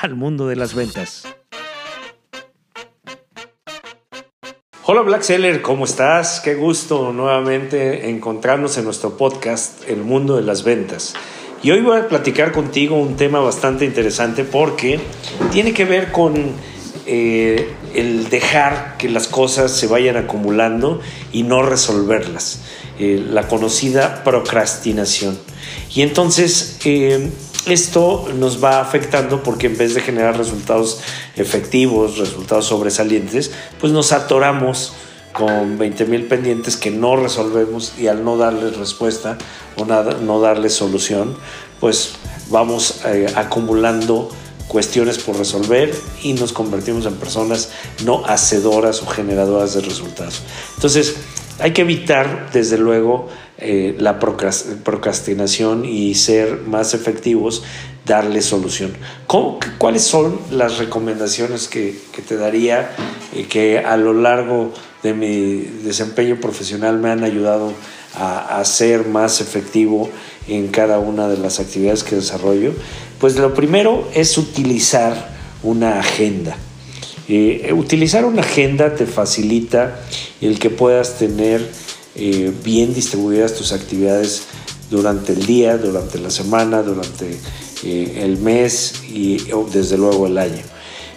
al mundo de las ventas. Hola Black Seller, ¿cómo estás? Qué gusto nuevamente encontrarnos en nuestro podcast El mundo de las ventas. Y hoy voy a platicar contigo un tema bastante interesante porque tiene que ver con eh, el dejar que las cosas se vayan acumulando y no resolverlas. Eh, la conocida procrastinación. Y entonces eh, esto nos va afectando porque en vez de generar resultados efectivos, resultados sobresalientes, pues nos atoramos con 20 mil pendientes que no resolvemos y al no darles respuesta o no darles solución, pues vamos eh, acumulando cuestiones por resolver y nos convertimos en personas no hacedoras o generadoras de resultados. Entonces, hay que evitar, desde luego, eh, la procrastinación y ser más efectivos, darle solución. ¿Cuáles son las recomendaciones que, te daría eh, que a lo largo de mi desempeño profesional me han ayudado a, ser más efectivo en cada una de las actividades que desarrollo? Pues lo primero es utilizar una agenda. Eh, utilizar una agenda te facilita el que puedas tener eh, bien distribuidas tus actividades durante el día, durante la semana, durante eh, el mes y desde luego el año.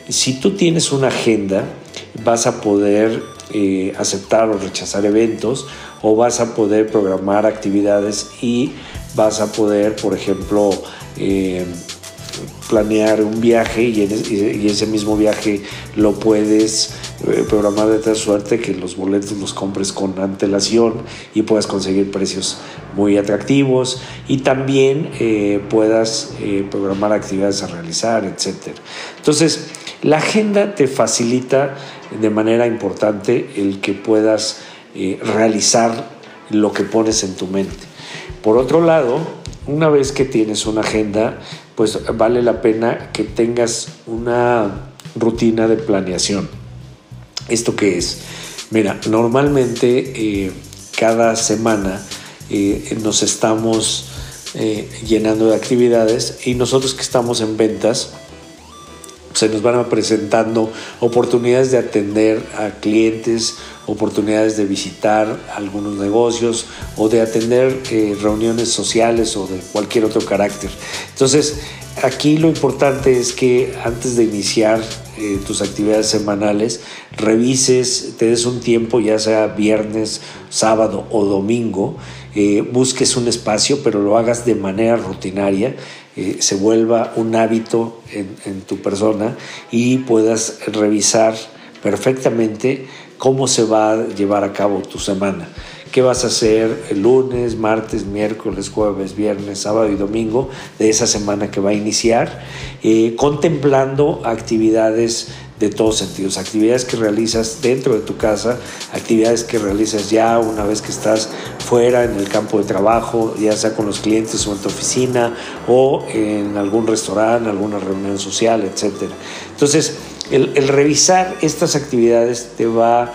Si tú tienes una agenda, vas a poder eh, aceptar o rechazar eventos o vas a poder programar actividades y vas a poder, por ejemplo, planear un viaje y, ese mismo viaje lo puedes eh, programar de tal suerte que los boletos los compres con antelación y puedas conseguir precios muy atractivos y también eh, puedas eh, programar actividades a realizar, etc. Entonces, la agenda te facilita de manera importante el que puedas realizar lo que pones en tu mente. Por otro lado, una vez que tienes una agenda, pues vale la pena que tengas una rutina de planeación. ¿Esto qué es? Mira, normalmente eh, cada semana eh, nos estamos eh, llenando de actividades y nosotros que estamos en ventas, se nos van presentando oportunidades de atender a clientes, oportunidades de visitar algunos negocios o de atender reuniones sociales o de cualquier otro carácter. Entonces, aquí lo importante es que antes de iniciar eh, tus actividades semanales, revises, te des un tiempo, ya sea viernes, sábado o domingo, eh, busques un espacio, pero lo hagas de manera rutinaria se vuelva un hábito en, tu persona y puedas revisar perfectamente cómo se va a llevar a cabo tu semana. ¿Qué vas a hacer el lunes, martes, miércoles, jueves, viernes, sábado y domingo de esa semana que va a iniciar? Eh, contemplando actividades de todos sentidos, actividades que realizas dentro de tu casa, actividades que realizas ya una vez que estás fuera en el campo de trabajo, ya sea con los clientes o en tu oficina o en algún restaurante, alguna reunión social, etc. Entonces, el, revisar estas actividades te va a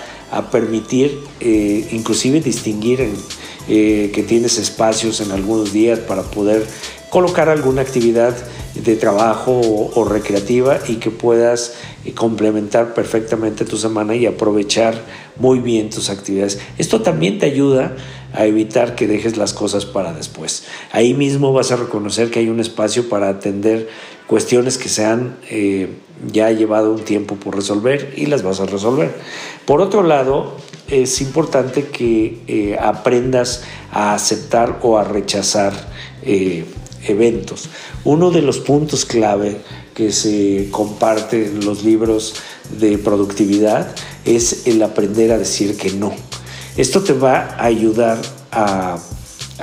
permitir eh, inclusive distinguir eh, que tienes espacios en algunos días para poder colocar alguna actividad de trabajo o, recreativa y que puedas eh, complementar perfectamente tu semana y aprovechar muy bien tus actividades. Esto también te ayuda a evitar que dejes las cosas para después. Ahí mismo vas a reconocer que hay un espacio para atender cuestiones que se han eh, ya llevado un tiempo por resolver y las vas a resolver. Por otro lado, es importante que eh, aprendas a aceptar o a rechazar eventos. Uno de los puntos clave que se comparte en los libros de productividad es el aprender a decir que no. Esto te va a ayudar a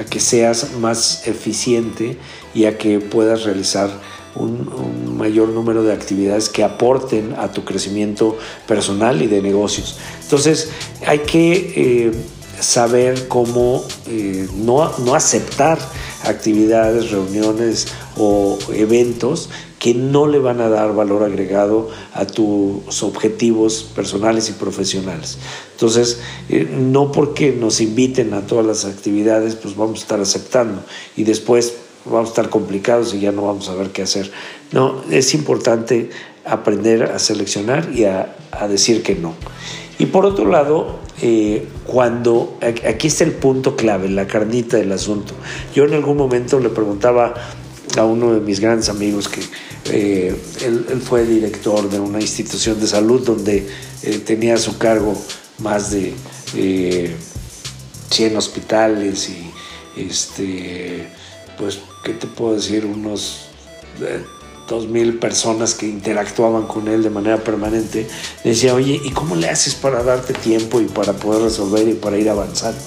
que seas más eficiente y a que puedas realizar un, mayor número de actividades que aporten a tu crecimiento personal y de negocios. Entonces hay que eh, saber cómo eh, no, no aceptar actividades, reuniones o eventos que no le van a dar valor agregado a tus objetivos personales y profesionales. Entonces, eh, no porque nos inviten a todas las actividades, pues vamos a estar aceptando y después vamos a estar complicados y ya no vamos a ver qué hacer. No, es importante aprender a seleccionar y a, decir que no. Y por otro lado, eh, cuando aquí está el punto clave, la carnita del asunto. Yo en algún momento le preguntaba a uno de mis grandes amigos que eh, él, fue director de una institución de salud donde eh, tenía a su cargo más de 100 hospitales y este pues, ¿qué te puedo decir? Unos eh, dos mil personas que interactuaban con él de manera permanente, decía, oye, ¿y cómo le haces para darte tiempo y para poder resolver y para ir avanzando?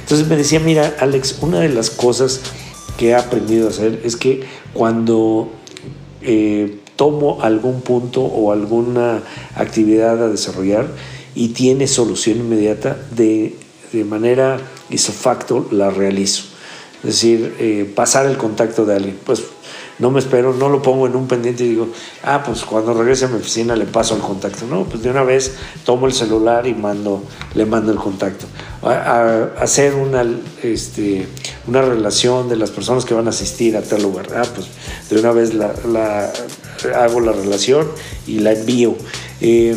Entonces me decía, mira, Alex, una de las cosas que he aprendido a hacer es que cuando eh, tomo algún punto o alguna actividad a desarrollar y tiene solución inmediata, de, manera isofacto la realizo. Es decir, eh, pasar el contacto de alguien. Pues no me espero, no lo pongo en un pendiente y digo, ah, pues cuando regrese a mi oficina le paso el contacto. No, pues de una vez tomo el celular y mando, le mando el contacto. Hacer una, este, una relación de las personas que van a asistir a tal lugar. Ah, pues de una vez hago la relación y la envío. Eh,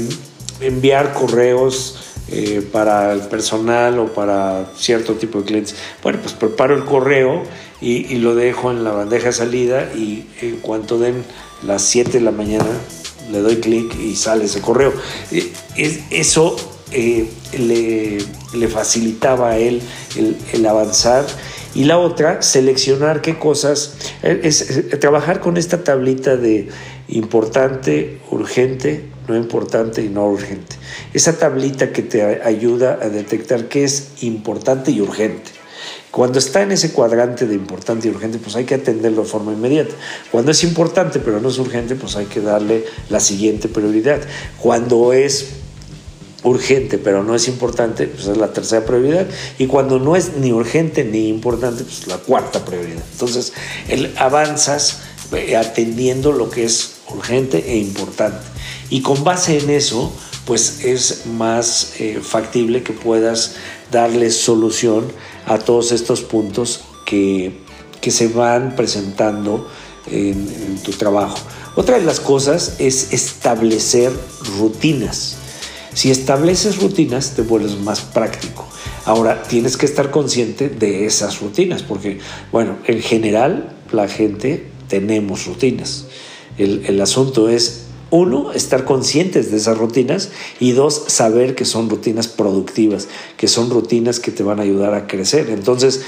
enviar correos eh, para el personal o para cierto tipo de clientes. Bueno, pues preparo el correo y, lo dejo en la bandeja de salida y en cuanto den las 7 de la mañana le doy clic y sale ese correo. Eh, eso eh, le, facilitaba a él el, avanzar. Y la otra, seleccionar qué cosas, es trabajar con esta tablita de importante, urgente, no importante y no urgente. Esa tablita que te ayuda a detectar qué es importante y urgente. Cuando está en ese cuadrante de importante y urgente, pues hay que atenderlo de forma inmediata. Cuando es importante pero no es urgente, pues hay que darle la siguiente prioridad. Cuando es urgente pero no es importante, pues es la tercera prioridad. Y cuando no es ni urgente ni importante, pues la cuarta prioridad. Entonces, el, avanzas eh, atendiendo lo que es urgente e importante. Y con base en eso, pues es más eh, factible que puedas darle solución a todos estos puntos que, que se van presentando en, en tu trabajo. Otra de las cosas es establecer rutinas. Si estableces rutinas, te vuelves más práctico. Ahora, tienes que estar consciente de esas rutinas, porque, bueno, en general, la gente tenemos rutinas. El, el asunto es uno, estar conscientes de esas rutinas y dos, saber que son rutinas productivas, que son rutinas que te van a ayudar a crecer. Entonces,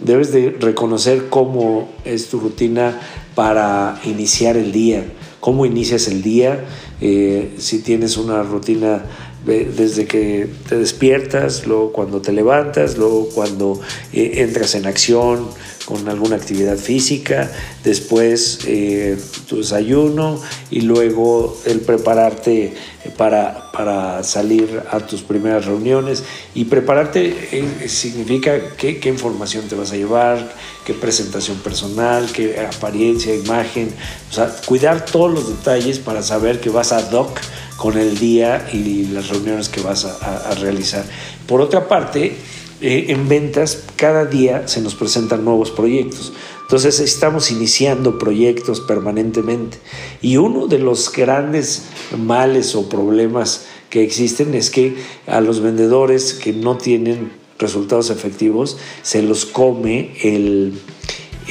debes de reconocer cómo es tu rutina para iniciar el día, cómo inicias el día, eh, si tienes una rutina desde que te despiertas, luego cuando te levantas, luego cuando eh, entras en acción con alguna actividad física, después eh, tu desayuno y luego el prepararte para, para salir a tus primeras reuniones. Y prepararte eh, significa qué, qué información te vas a llevar, qué presentación personal, qué apariencia, imagen, o sea, cuidar todos los detalles para saber que vas a doc con el día y las reuniones que vas a, realizar. Por otra parte, eh, en ventas cada día se nos presentan nuevos proyectos. Entonces estamos iniciando proyectos permanentemente. Y uno de los grandes males o problemas que existen es que a los vendedores que no tienen resultados efectivos se los come el,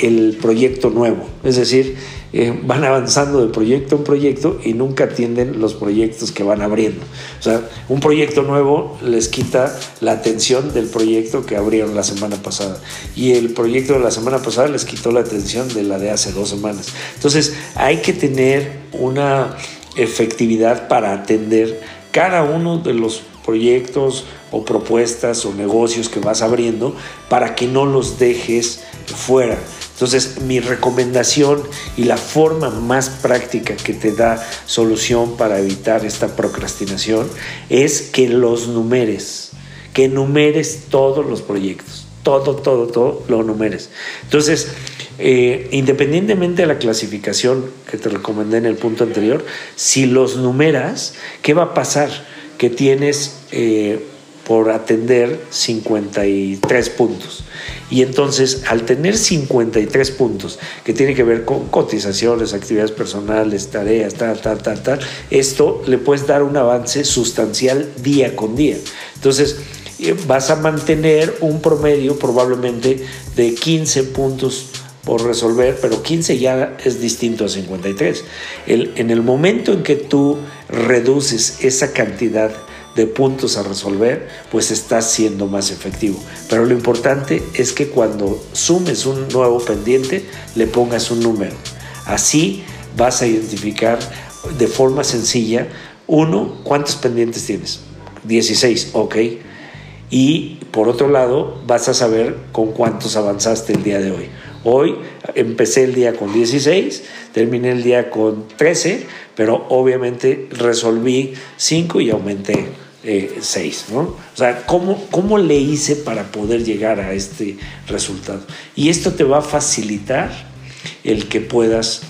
el proyecto nuevo. Es decir, eh, van avanzando de proyecto en proyecto y nunca atienden los proyectos que van abriendo. O sea, un proyecto nuevo les quita la atención del proyecto que abrieron la semana pasada y el proyecto de la semana pasada les quitó la atención de la de hace dos semanas. Entonces, hay que tener una efectividad para atender cada uno de los proyectos o propuestas o negocios que vas abriendo para que no los dejes fuera. Entonces, mi recomendación y la forma más práctica que te da solución para evitar esta procrastinación es que los numeres, que numeres todos los proyectos, todo, todo, todo lo numeres. Entonces, eh, independientemente de la clasificación que te recomendé en el punto anterior, si los numeras, ¿qué va a pasar? Que tienes eh, por atender 53 puntos. Y entonces, al tener 53 puntos, que tiene que ver con cotizaciones, actividades personales, tareas, tal, tal, tal, tal, esto le puedes dar un avance sustancial día con día. Entonces, eh, vas a mantener un promedio probablemente de 15 puntos por resolver, pero 15 ya es distinto a 53. El, en el momento en que tú reduces esa cantidad de puntos a resolver, pues estás siendo más efectivo. Pero lo importante es que cuando sumes un nuevo pendiente, le pongas un número. Así vas a identificar de forma sencilla, uno, ¿cuántos pendientes tienes? 16, ok. Y por otro lado, vas a saber con cuántos avanzaste el día de hoy. Hoy empecé el día con 16, terminé el día con 13, pero obviamente resolví 5 y aumenté 6, ¿no? O sea, ¿cómo, ¿cómo le hice para poder llegar a este resultado? Y esto te va a facilitar el que puedas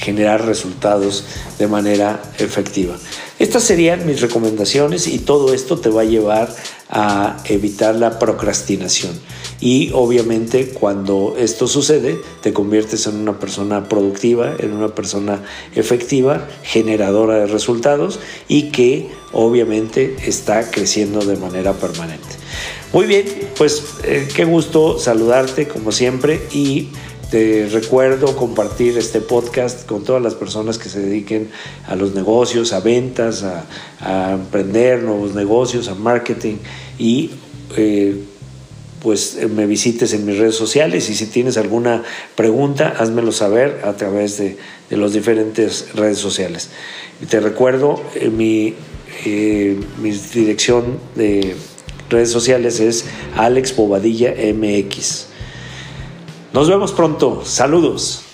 generar resultados de manera efectiva. Estas serían mis recomendaciones y todo esto te va a llevar a evitar la procrastinación. Y obviamente cuando esto sucede, te conviertes en una persona productiva, en una persona efectiva, generadora de resultados y que obviamente está creciendo de manera permanente. Muy bien, pues eh, qué gusto saludarte como siempre y te recuerdo compartir este podcast con todas las personas que se dediquen a los negocios, a ventas, a, emprender nuevos negocios, a marketing y eh, pues eh, me visites en mis redes sociales y si tienes alguna pregunta, házmelo saber a través de, de las diferentes redes sociales. te recuerdo, eh, mi, mi dirección de redes sociales es Alex Bobadilla MX. Nos vemos pronto. Saludos.